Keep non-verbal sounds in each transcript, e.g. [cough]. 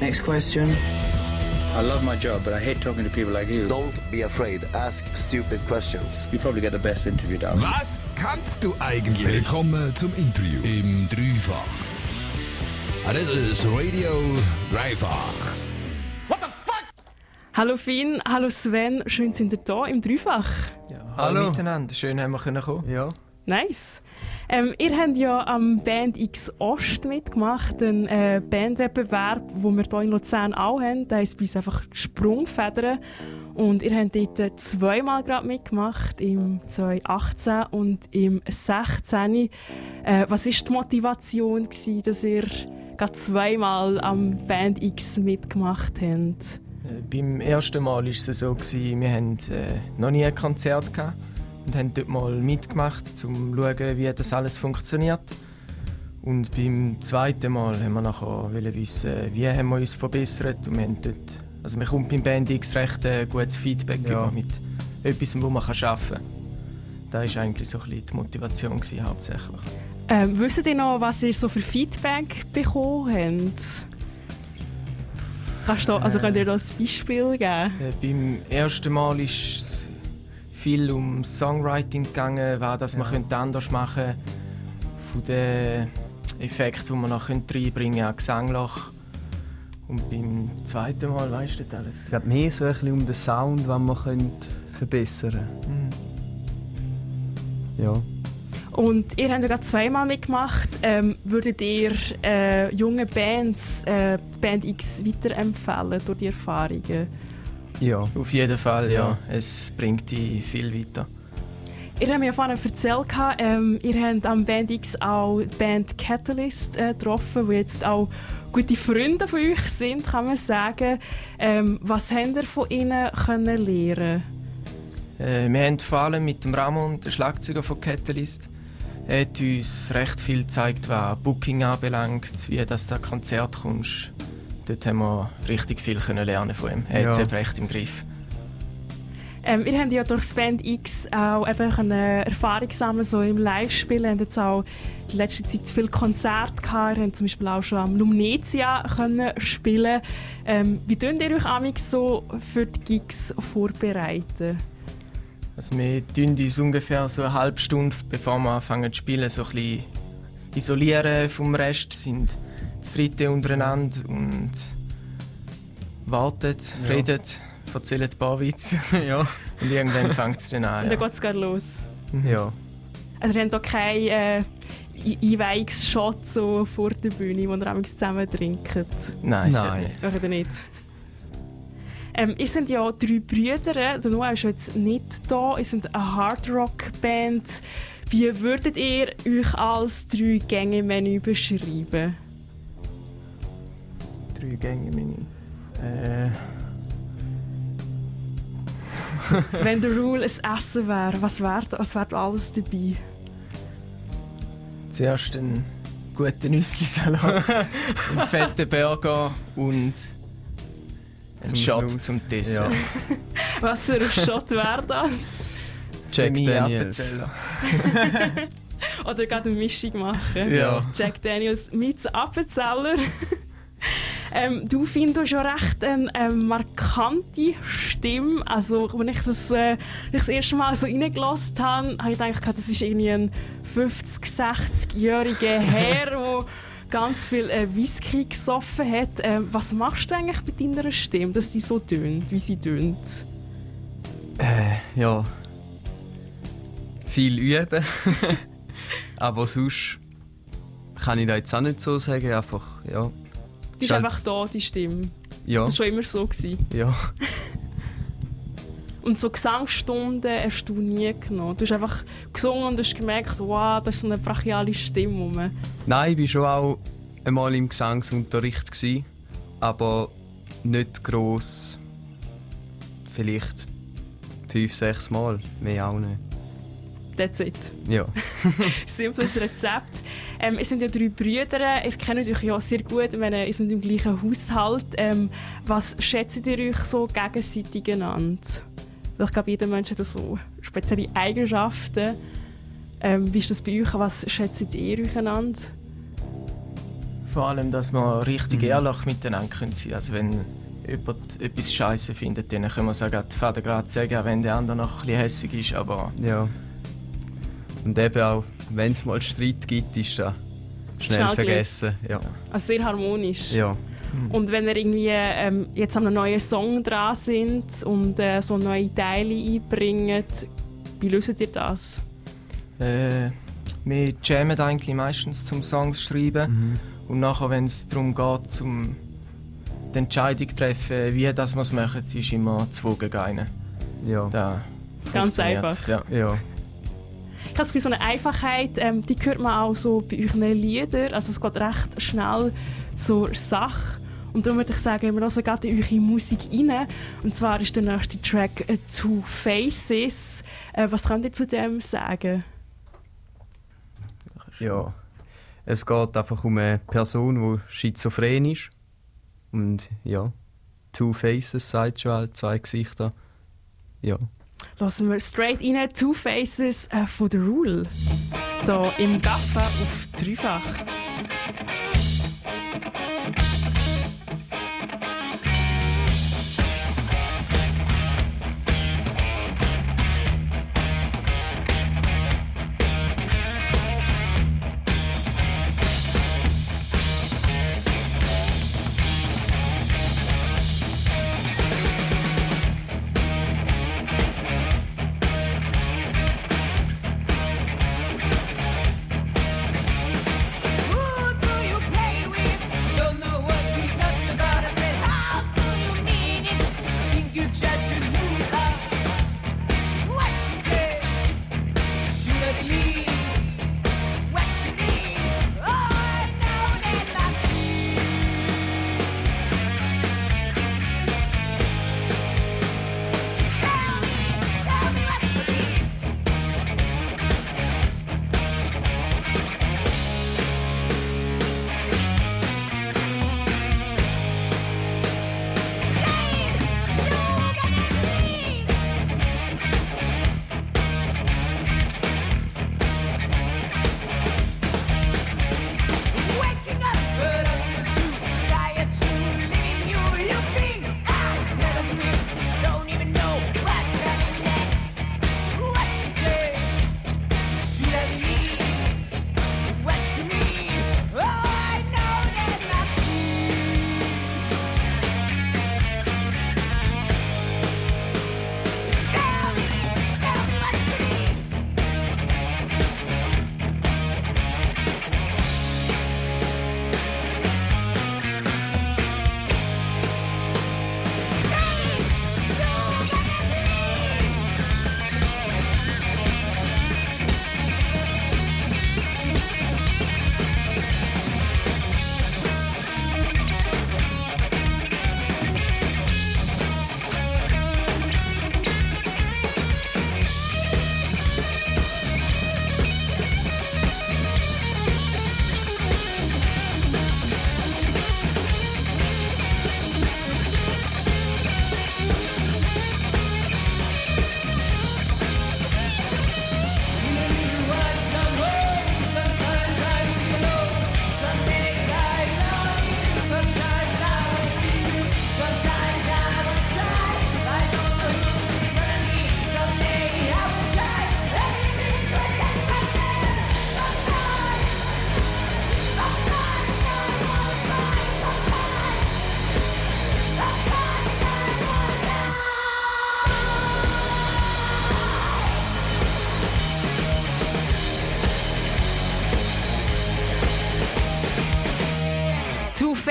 Next question. I love my job, but I hate talking to people like you. Don't be afraid. Ask stupid questions. You probably get the best interview down. Was kannst du eigentlich? Willkommen zum Interview im Dreifach. Ah, Das ist Radio Dreifach. Hallo Finn, hallo Sven, schön sind ihr da im Dreifach. Hallo. miteinander, schön haben wir können kommen. Ja. Nice. Ähm, ihr habt ja am Band X Ost mitgemacht, einen äh, Bandwettbewerb, wo wir hier in Luzern auch haben. Der heisst bei uns einfach Sprungfedern. Und ihr habt dort äh, zweimal gerade mitgemacht, im 2018 und im 2016. Äh, was war die Motivation, gewesen, dass ihr gerade zweimal am Band X mitgemacht habt? Äh, beim ersten Mal war es so, gewesen, wir hatten äh, noch nie ein Konzert gehabt und haben dort mal mitgemacht, um zu schauen, wie das alles funktioniert. Und beim zweiten Mal haben wir nachher wissen, wie haben wir uns verbessert und wir haben dort, also man kommt beim Band X recht äh, gutes Feedback Ja. über mit etwas, wo man kann arbeiten kann. Das war eigentlich so ein bisschen die Motivation gewesen, hauptsächlich. Ähm, wisst ihr noch, was ihr so für Feedback bekommen habt? Kannst du, also könnt ihr da ein Beispiel geben? Äh, beim ersten Mal ist es viel um Songwriting gegangen, was das man könnte anders machen könnte. Von den Effekten, die man noch könnte reinbringen könnte, an Gesangloch. Und beim zweiten Mal, weißt du das alles? Es geht mehr so ein bisschen um den Sound, den man könnte verbessern Hm. Ja. Und ihr habt ja gerade zweimal mitgemacht. Ähm, würdet ihr äh, jungen Bands äh, die Band X weiterempfehlen durch die Erfahrungen? Ja. Auf jeden Fall, ja. Ja. Es bringt dich viel weiter. Ihr habt mir ja vorhin erzählt, ähm, ihr habt am Band X auch die Band Catalyst äh, getroffen, die jetzt auch gute Freunde von euch sind, kann man sagen. Ähm, was habt ihr von ihnen können lernen Äh, wir haben vor allem mit dem Ramon, der Schlagzeuger von Catalyst, er hat uns recht viel gezeigt, was Booking anbelangt, wie das da Konzert kommst. Dort haben wir richtig viel können lernen von ihm. Er hat es Ja. eben recht im Griff. Ähm, ihr habt ja durch das Band X auch eben können Erfahrung sammeln so im Live-Spielen. Ihr habt jetzt auch in letzter Zeit viele Konzerte gehabt. Ihr habt zum Beispiel auch schon am Lumnezia können spielen. Ähm, wie tun ihr euch amix so für die Gigs vorbereiten? Also wir tun uns ungefähr so eine halbe Stunde, bevor wir anfangen zu spielen, so ein bisschen isolieren vom Rest, sind das dritte untereinander und warten, Ja. reden, erzählen ein paar Witze [laughs] ja. und irgendwann fängt es dann an. Und dann Ja. geht es los. Ja. Also ihr habt hier keinen äh, Ei- Einweihungsshot so vor der Bühne, wo ihr zusammen trinkt. Nein, Nein. Nein. nicht. Ihr nicht. Ähm, ihr seid ja drei Brüder. Der Noah ist jetzt nicht da. Ihr seid eine Hardrock-Band. Wie würdet ihr euch als drei Gänge-Menü beschreiben? Drei Gänge Menü. Äh, [laughs] Wenn der Rule ein Essen wäre, was wäre was wär alles dabei? zuerst einen guten Nüsslisalat, [laughs] einen fetten Burger und einen Shot zum Dessert. Ja. [laughs] Was für ein Shot wäre das? Jack Daniels. Appenzeller. Oder gerade eine Mischung machen? Ja. Jack Daniels mit Appenzeller. Ähm, du findest ja recht eine, eine markante Stimme. Also, als ich das, äh, ich das erste Mal so reingelassen habe, habe ich gedacht, das ist irgendwie ein 50-, 60-jähriger [laughs] Herr, der ganz viel äh, Whisky gesoffen hat. Ähm, was machst du eigentlich mit deiner Stimme, dass die so tönt, wie sie tönt? Ja. Viel üben. [laughs] Aber sonst kann ich da jetzt auch nicht so sagen. Einfach, ja. Die ist einfach da, die Stimme. Ja. Das war schon immer so. Gewesen. Ja. [laughs] Und so Gesangsstunden hast du nie genommen. Du hast einfach gesungen und hast gemerkt, wow, das ist so eine brachiale Stimme. rum. Nein, ich war schon auch einmal im Gesangsunterricht. Gewesen, aber nicht gross. Vielleicht fünf, sechs Mal. Mehr auch nicht. That's it. Ja. [laughs] Simples Rezept. Ähm, ihr sind ja drei Brüder. Ihr kennt euch ja sehr gut. Ich meine, ihr seid im gleichen Haushalt. Ähm, was schätzt ihr euch so gegenseitig einander? Weil ich glaube, jeder Mensch hat so spezielle Eigenschaften. Ähm, wie ist das bei euch? Was schätzt ihr euch einander? Vor allem, dass wir richtig ehrlich miteinander können sein Also wenn jemand etwas Scheiße findet, dann können wir es auch gerade gerade sagen, wenn der andere noch ein bisschen hässig ist, aber... Ja. Und eben auch, wenn es mal Streit gibt, ist das schnell, Schnell vergessen. Ja. Also sehr harmonisch. ja. Und wenn ihr irgendwie ähm, jetzt an einem neuen Song dran sind und äh, so neue Teile einbringt, wie löst ihr das? Äh, wir jammen eigentlich meistens zum Songs schreiben und nachher, wenn es darum geht, zum die Entscheidung zu treffen, wie das wir es machen, ist immer zwei gegen einen. Ja. Da Ganz einfach. Ja. ja. Habe das Gefühl, so eine Einfachheit, ähm, die hört man auch so bei euren Liedern. Also es geht recht schnell zur Sache. Und darum würde ich sagen, wir hören gerade in eure Musik rein. Und zwar ist der nächste Track äh, «Two Faces». Äh, was könnt ihr zu dem sagen? Ja. Es geht einfach um eine Person, die schizophren ist. Und ja, Two Faces sagt schon zwei Gesichter. Ja. Lassen wir straight rein «Two Faces» äh, von «The Rule». Hier im Gaffa auf dreifach.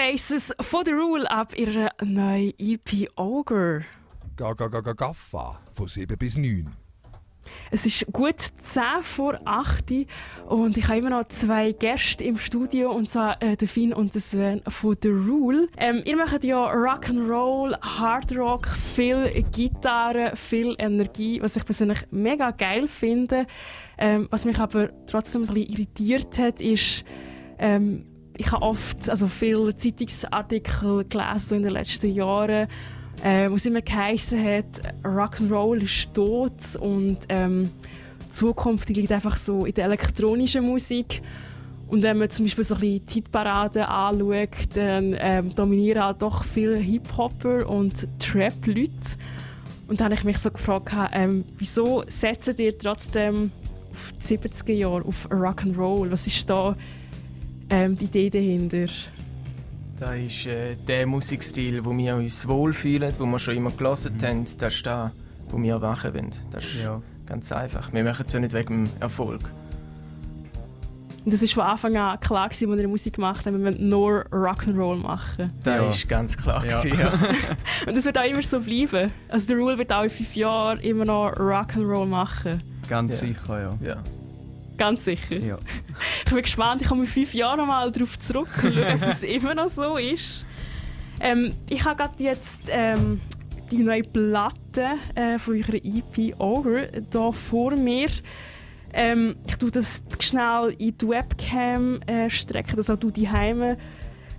Faces» von «The Rule» ab ihrer neuen EP «Ogre». Ga, ga, ga, ga, Gaffa von 7 bis 9. Es ist gut 10 vor 8 Uhr und ich habe immer noch zwei Gäste im Studio, und zwar äh, der Finn und der Sven von «The Rule». Ähm, ihr macht ja Rock'n'Roll, Hardrock, viel Gitarre, viel Energie, was ich persönlich mega geil finde. Ähm, was mich aber trotzdem ein bisschen irritiert hat, ist, ähm, ich habe oft also viele Zeitungsartikel gelesen in den letzten Jahren, äh, wo es immer geheißen hat, Rock'n'Roll ist tot und ähm, die Zukunft liegt einfach so in der elektronischen Musik. Und wenn man zum Beispiel so ein bisschen die Hitparaden anschaut, dann ähm, dominieren halt doch viele Hip-Hopper und Trap-Leute. Und dann habe ich mich so gefragt, ähm, wieso setzen ihr trotzdem auf die 70er Jahre, auf Rock'n'Roll? Was ist da ähm, die Idee dahinter? Das ist äh, der Musikstil, wo wir uns wohlfühlen, wo wir schon immer gelesen haben. Das ist das, wo wir machen wollen. Das ist Ja. ganz einfach. Wir machen es ja nicht wegen dem Erfolg. Und das war von Anfang an klar, gewesen, als wir Musik gemacht haben, wir wollen nur Rock'n'Roll machen. Das Ja. ist ganz klar. Ja. gewesen, Ja. [laughs] Und das wird auch immer so bleiben. Also der Rule wird auch in fünf Jahren immer noch Rock'n'Roll machen. Ganz Ja. sicher, ja. ja. Ganz sicher. ja. [laughs] Ich bin gespannt, ich komme in fünf Jahren nochmal darauf zurück und schaue, ob das [laughs] immer noch so ist. Ähm, ich habe gerade jetzt ähm, die neue Platte äh, von eurer EP Over hier vor mir. Ähm, ich tue das schnell in die Webcam äh, strecken, dass auch du die Heime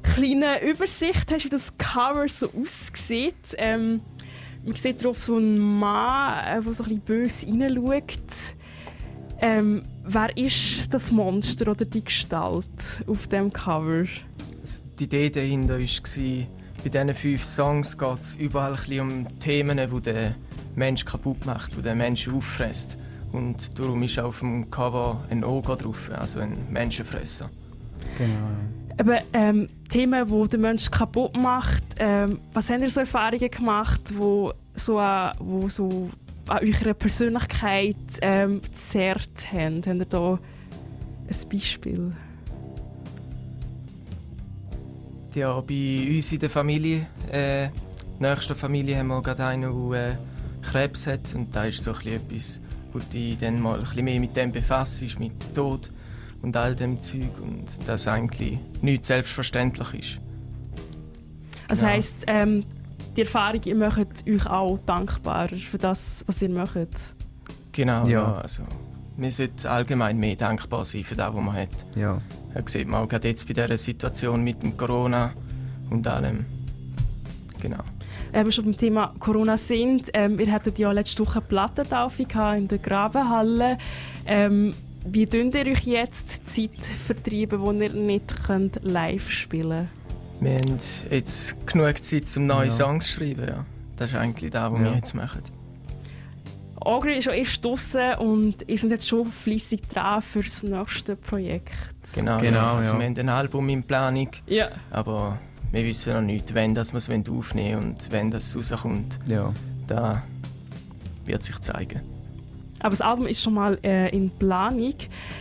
kleine Übersicht hast, wie das Cover so aussieht. Ähm, man sieht darauf so einen Mann, äh, der so ein bisschen böse reinschaut. Ähm, wer ist das Monster oder die Gestalt auf dem Cover? Die Idee dahinter war, bei diesen fünf Songs geht es überall um Themen, die den Menschen kaputt macht, die den Menschen auffresst. Und darum ist auf dem Cover ein Oger drauf, also ein Menschenfresser. Genau. Aber ähm, Themen, die den Menschen kaputt macht, ähm, was habt ihr so Erfahrungen gemacht, wo so, an- wo so an eurer Persönlichkeit ähm, gezerrt haben? Habt ihr da ein Beispiel? Ja, bei uns in der Familie, äh, nächster Familie, haben wir gerade einen, der äh, Krebs hat. Und da ist so etwas, wo du dann mal ein bisschen mehr mit dem befasst, mit Tod und all dem Zeug. Und das eigentlich nicht selbstverständlich ist. Das Genau. heisst, ähm, die Erfahrung, ihr macht euch auch dankbar für das, was ihr macht. Genau, Ja. ja. also, wir sollten allgemein mehr dankbar sein für das, was man hat. Ja. Das sieht man auch gerade jetzt bei dieser Situation mit dem Corona und allem. Genau. Wenn wir schon beim Thema Corona sind, ähm, ihr hattet ja letzte Woche eine Plattentaufe in der Grabenhalle. Ähm, wie tun ihr euch jetzt die Zeit vertreiben, wo ihr nicht könnt live spielen Wir haben jetzt genug Zeit, um neue Ja. Songs zu schreiben. Ja. Das ist eigentlich das, was Ja. wir jetzt machen. Ogre ist ja erst draussen und seid jetzt schon fleissig dran für das nächste Projekt. Genau, Genau, ja. Also ja. Wir haben ein Album in Planung, Ja. aber wir wissen noch nicht, wann das wir es aufnehmen wollen und wann das rauskommt. Ja. Da wird sich zeigen. Aber das Album ist schon mal äh, in Planung.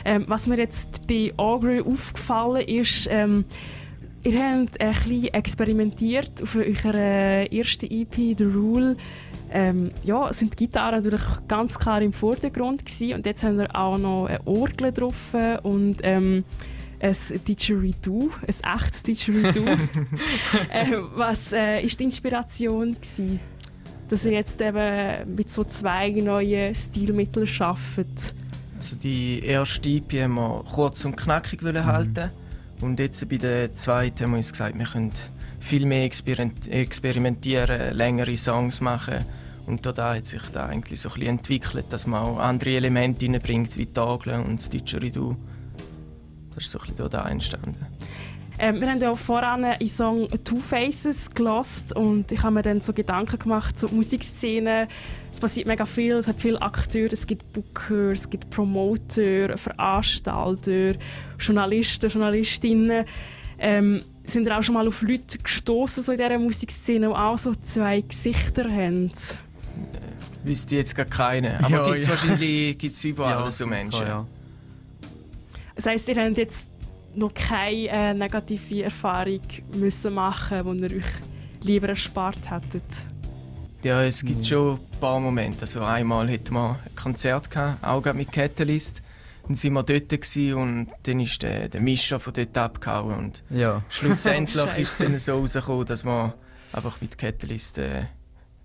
Ähm, was mir jetzt bei Ogre aufgefallen ist, ähm, ihr habt ein bisschen experimentiert auf eurer ersten EP, The Rule. Ähm, ja, sind die Gitarren natürlich ganz klar im Vordergrund gewesen. und jetzt haben wir auch noch eine Orgel drauf und ähm, ein Didgeridoo, ein echtes Didgeridoo. [laughs] [laughs] äh, was äh, ist die Inspiration gewesen? dass ihr jetzt eben mit so zwei neuen Stilmitteln arbeitet. Also die erste EP haben wir kurz und knackig wollen halten und jetzt bei der zweiten haben wir uns gesagt, wir können viel mehr experiment- experimentieren, längere Songs machen und da hat sich da eigentlich so ein bisschen entwickelt, dass man auch andere Elemente reinbringt, wie Orgel und das Didgeridoo. Das ist so ein bisschen da entstanden. Ähm, wir haben ja auch voran einen Song Two Faces gelost und ich habe mir dann so Gedanken gemacht zur Musikszene. Es passiert mega viel, es hat viele Akteure, es gibt Booker, es gibt Promoter, Veranstalter, Journalisten, Journalistinnen. Ähm, sind ihr auch schon mal auf Leute gestoßen so in dieser Musikszene, die auch so zwei Gesichter haben? Wüsste ich jetzt gar keine, aber Ja, gibt's ja. wahrscheinlich gibt's überall so sicher, Menschen. Ja. Das heisst, ihr habt jetzt noch keine äh, negative Erfahrung müssen machen, wo ihr euch lieber erspart hättet? Ja, es gibt schon ein paar Momente. Also einmal hatten wir ein Konzert, gehabt, auch gerade mit Catalyst. Dann waren wir dort und dann ist der, der Mischer von dort abgehauen. Und Ja. schlussendlich [laughs] ist es dann so rausgekommen, dass wir einfach mit Catalyst äh,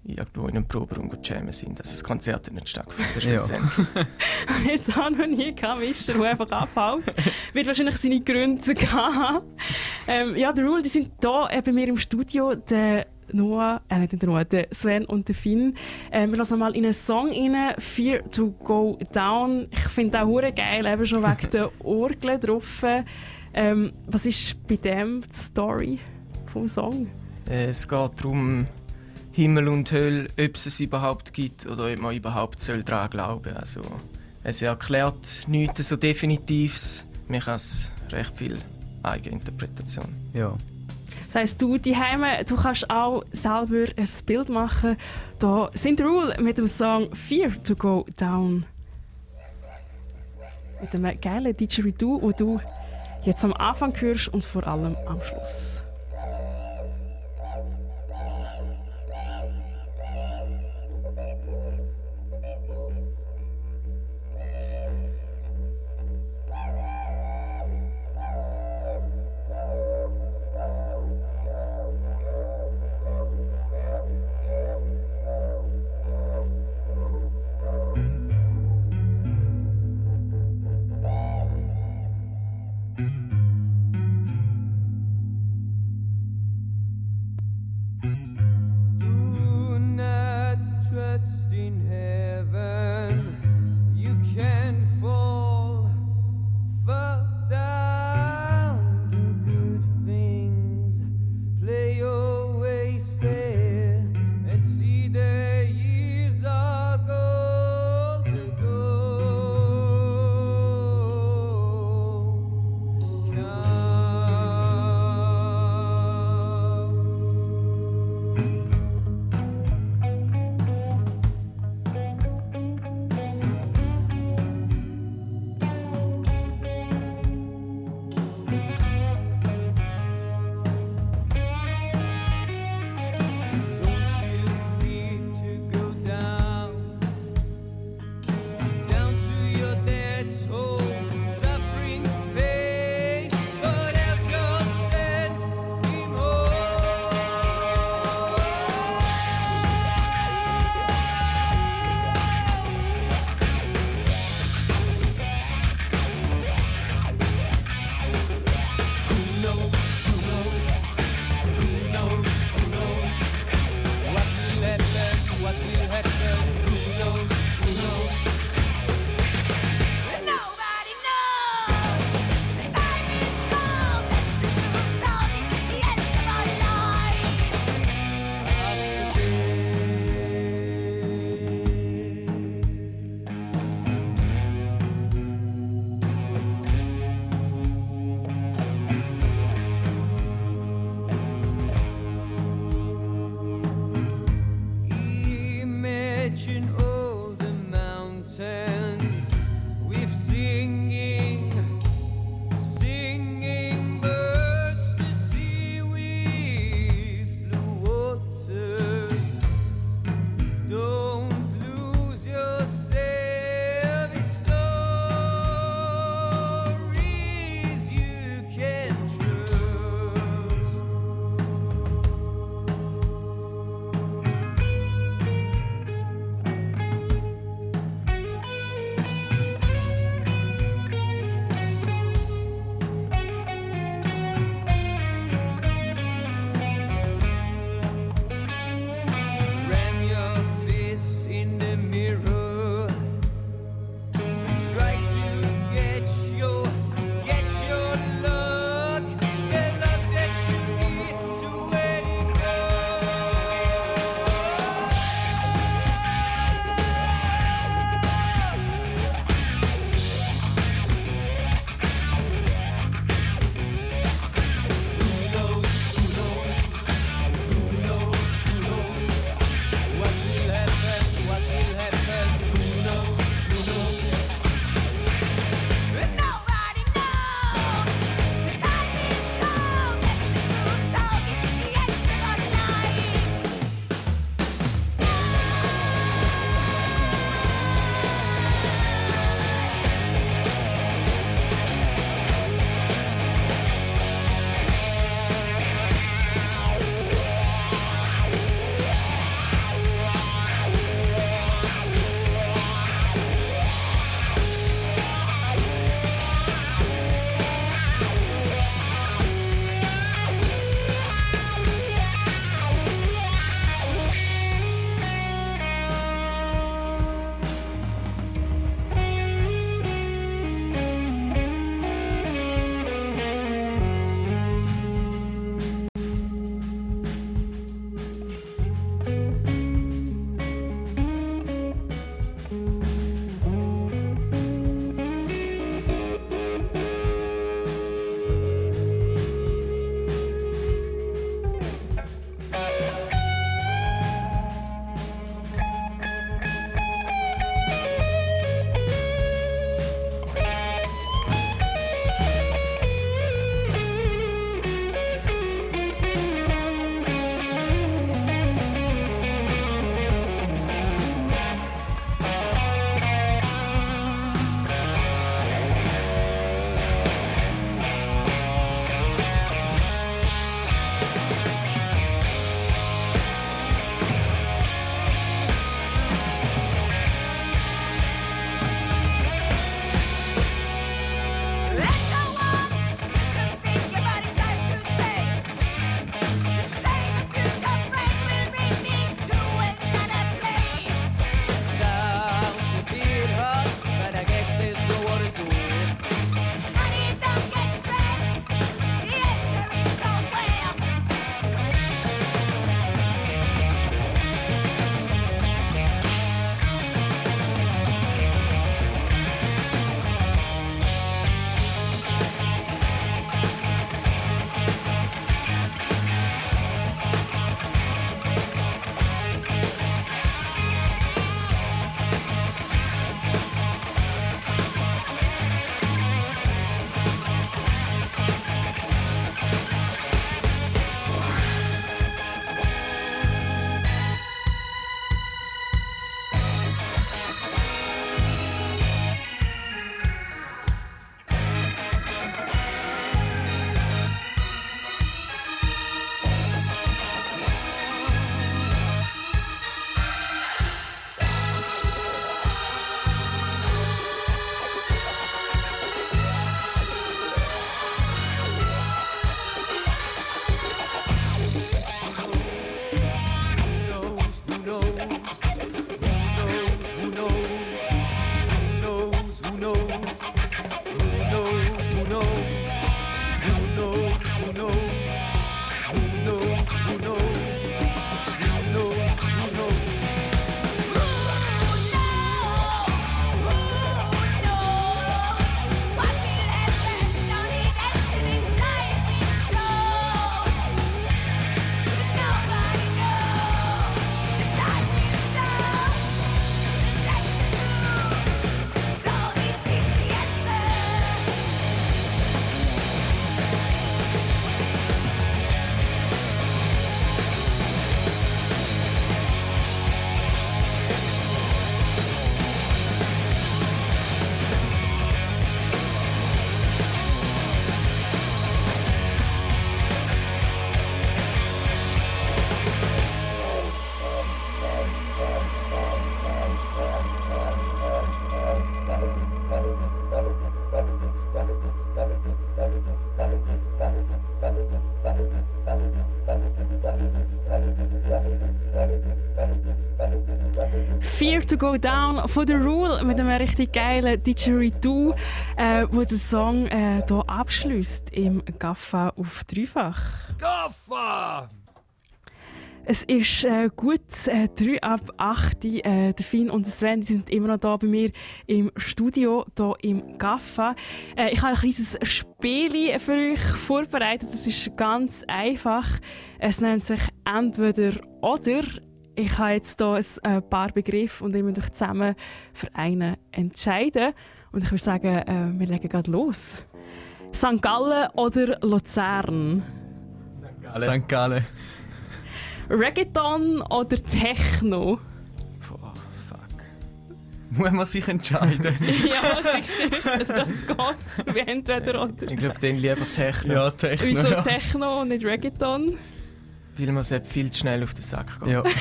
irgendwo in einem Proberaum jammen sind. Also das Konzert hat nicht stattgefunden. Ja. [laughs] jetzt auch noch nie gehabt, Mischer, der einfach abhaut. Wird wahrscheinlich seine Gründe gehabt. ähm, Ja, The Rule, die sind hier äh, bei mir im Studio. Der Noah, äh, nicht der Noah, der Sven und der Finn. Äh, wir lassen mal in einen Song rein, Fear to Go Down. Ich finde auch hure geil, eben schon wegen der Orgel drauf. Ähm, was ist bei dem die Story vom Song? Äh, es geht darum, Himmel und Hölle, ob es es überhaupt gibt oder ob man überhaupt soll daran glauben Also, es erklärt nichts so Definitives. Man kann es recht viel Eigeninterpretation. Ja. Das heisst, du die du kannst auch selber ein Bild machen. Da sind Rule mit dem Song Fear to Go Down. Mit einem geilen Didgeridoo, wo du jetzt am Anfang hörst und vor allem am Schluss. Who knows? Who knows? Who knows? Who knows? Who knows? To Go Down von The Rule mit einem richtig geilen Didgeridoo, äh, wo den Song äh, hier abschließt im Gaffa auf dreifach. Gaffa! Es ist äh, gut äh, 3 ab 8. Äh, der Finn und der Sven sind immer noch da bei mir im Studio, hier im Gaffa. Äh, ich habe ein kleines Spiel für euch vorbereitet. Das ist ganz einfach. Es nennt sich Entweder oder. Ich habe jetzt hier ein äh, paar Begriffe und ihr müsst euch zusammen für einen entscheiden. Und ich würde sagen, äh, wir legen gerade los. St. Gallen oder Luzern? St. Gallen. Reggaeton oder Techno? Boah, fuck. Muss man sich entscheiden? [laughs] ja, sicher. Das geht. Wie entweder oder. Ich glaube, dann lieber Techno. ja, Techno. Wieso ja. Techno und nicht Reggaeton? Weil man sollte viel zu schnell auf den Sack gehen. Ja. [laughs]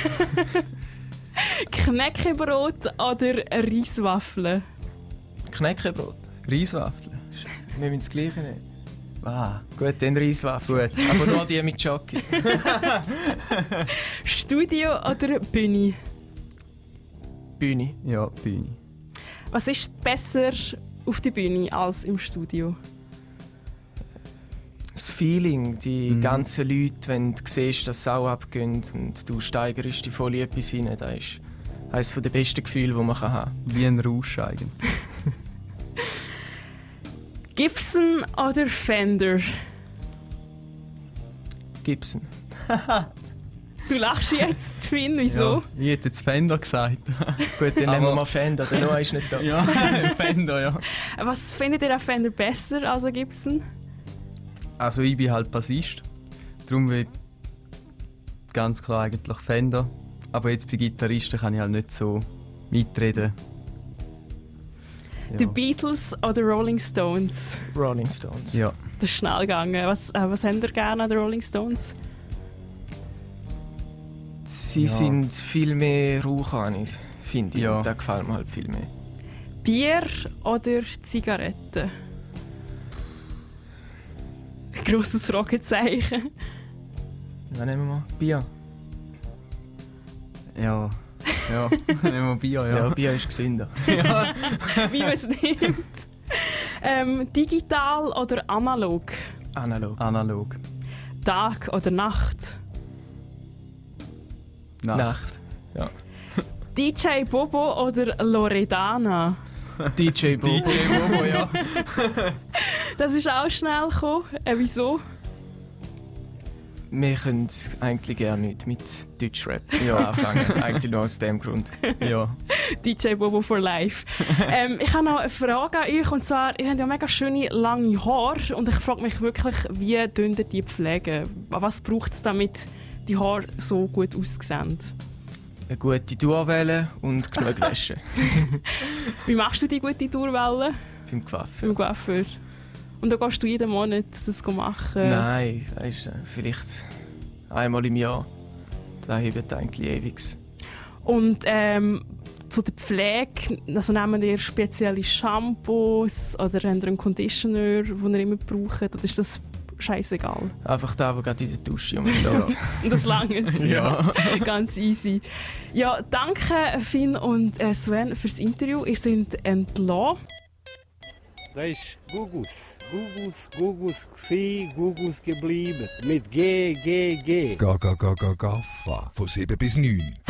Knäckebrot oder Reiswaffeln? Knäckebrot. Reiswaffeln. Wir müssen das Gleiche nehmen. Ah, Gut, dann Reiswaffeln. gut. Aber nur die mit Jockey. [laughs] Studio oder Bühne? Bühne. Ja, Bühne. Was ist besser auf der Bühne als im Studio? Das Feeling, die Mhm. ganzen Leute, wenn du siehst, dass sie auch abgehen und du steigerst dich voll in etwas rein, das ist eines der besten Gefühle, die man haben kann. Wie ein Rausch eigentlich. [laughs] Gibson oder Fender? Gibson. [laughs] Du lachst jetzt, Finn, wieso? Ja, ich hätte jetzt Fender gesagt. [laughs] Gut, dann nehmen wir mal Fender, der Noah ist nicht da. ja, Fender, ja. Was findet ihr an Fender besser als an Gibson? Also ich bin halt Bassist. Darum will ich ganz klar eigentlich Fender. Aber jetzt bei Gitarristen kann ich halt nicht so mitreden. Die Ja. Beatles oder Rolling Stones? Rolling Stones. ja. Das ist schnell gegangen. Was, äh, was habt ihr gerne an den Rolling Stones? Sie Ja. sind viel mehr rauchhanig, finde ich. Ja. Und Das gefällt mir halt viel mehr. Bier oder Zigaretten? Grosses Fragezeichen. Was nehmen wir? Bier. Ja. Ja, [laughs] nehmen wir Bier, Ja, ja. Bier ist gesünder. [laughs] Wie man es nimmt. Ähm, digital oder analog? Analog. Analog. Tag oder Nacht? Nacht. DJ Bobo oder Loredana? DJ Bobo. DJ Momo, ja. [laughs] Das ist auch schnell gekommen. Äh, wieso? Wir können eigentlich gerne nicht mit Deutschrap ja. anfangen. [laughs] eigentlich nur aus dem Grund. ja. DJ Bobo for Life. ähm, ich habe noch eine Frage an euch. Und zwar, ihr habt ja mega schöne, lange Haare. Und ich frage mich wirklich, wie dünnt ihr die pflegen? Was braucht es, damit die Haare so gut aussehen? Eine gute Tour wählen und genug [laughs] waschen. Wie machst du die gute Tourwelle Beim Coiffeur. beim Coiffeur? Und dann gehst du jeden Monat das machen? Nein, äh, vielleicht einmal im Jahr. Das hebt eigentlich ewig. Und ähm, zu der Pflege, also nehmen ihr spezielle Shampoos oder habt ihr einen Conditioner, den ihr immer braucht? Oder ist das scheißegal? Einfach da, wo gerade in der Dusche rumsteht. [laughs] Und das lange. [laughs] Ja. [laughs] Ganz easy. Ja, danke Finn und äh, Sven fürs Interview. Ihr seid entlassen. Das ist Gugus. Gugus, Gugus gsi, Gugus geblieben. Mit G, G, G. Ga, ga, ga, ga, gaffa. Von 7 bis 9.